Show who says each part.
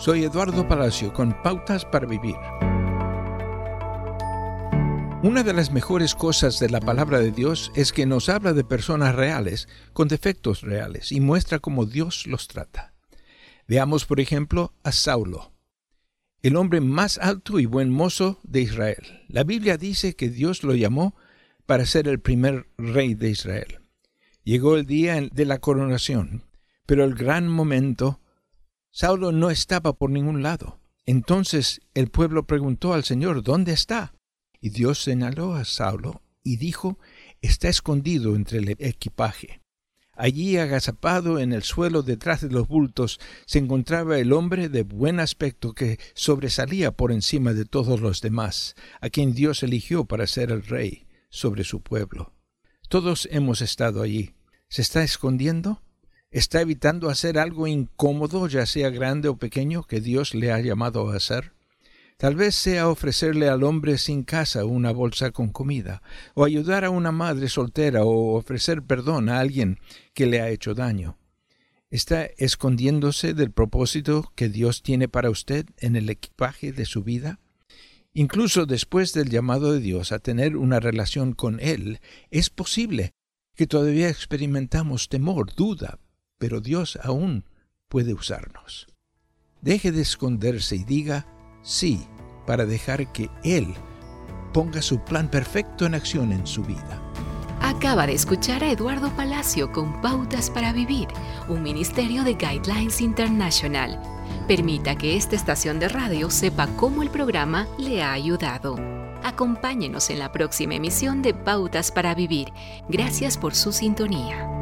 Speaker 1: Soy Eduardo Palacio con Pautas para Vivir. Una de las mejores cosas de la palabra de Dios es que nos habla de personas reales, con defectos reales, y muestra cómo Dios los trata. Veamos, por ejemplo, a Saulo, el hombre más alto y buen mozo de Israel. La Biblia dice que Dios lo llamó para ser el primer rey de Israel. Llegó el día de la coronación, pero el gran momento Saulo no estaba por ningún lado. Entonces el pueblo preguntó al Señor, ¿dónde está? Y Dios señaló a Saulo y dijo, está escondido entre el equipaje. Allí, agazapado en el suelo detrás de los bultos, se encontraba el hombre de buen aspecto que sobresalía por encima de todos los demás, a quien Dios eligió para ser el rey sobre su pueblo. Todos hemos estado allí. ¿Se está escondiendo? ¿Está evitando hacer algo incómodo, ya sea grande o pequeño, que Dios le ha llamado a hacer? Tal vez sea ofrecerle al hombre sin casa una bolsa con comida, o ayudar a una madre soltera, o ofrecer perdón a alguien que le ha hecho daño. ¿Está escondiéndose del propósito que Dios tiene para usted en el equipaje de su vida? Incluso después del llamado de Dios a tener una relación con Él, es posible que todavía experimentamos temor, duda, pero Dios aún puede usarnos. Deje de esconderse y diga sí para dejar que Él ponga su plan perfecto en acción en su vida.
Speaker 2: Acaba de escuchar a Eduardo Palacio con Pautas para Vivir, un ministerio de Guidelines International. Permita que esta estación de radio sepa cómo el programa le ha ayudado. Acompáñenos en la próxima emisión de Pautas para Vivir. Gracias por su sintonía.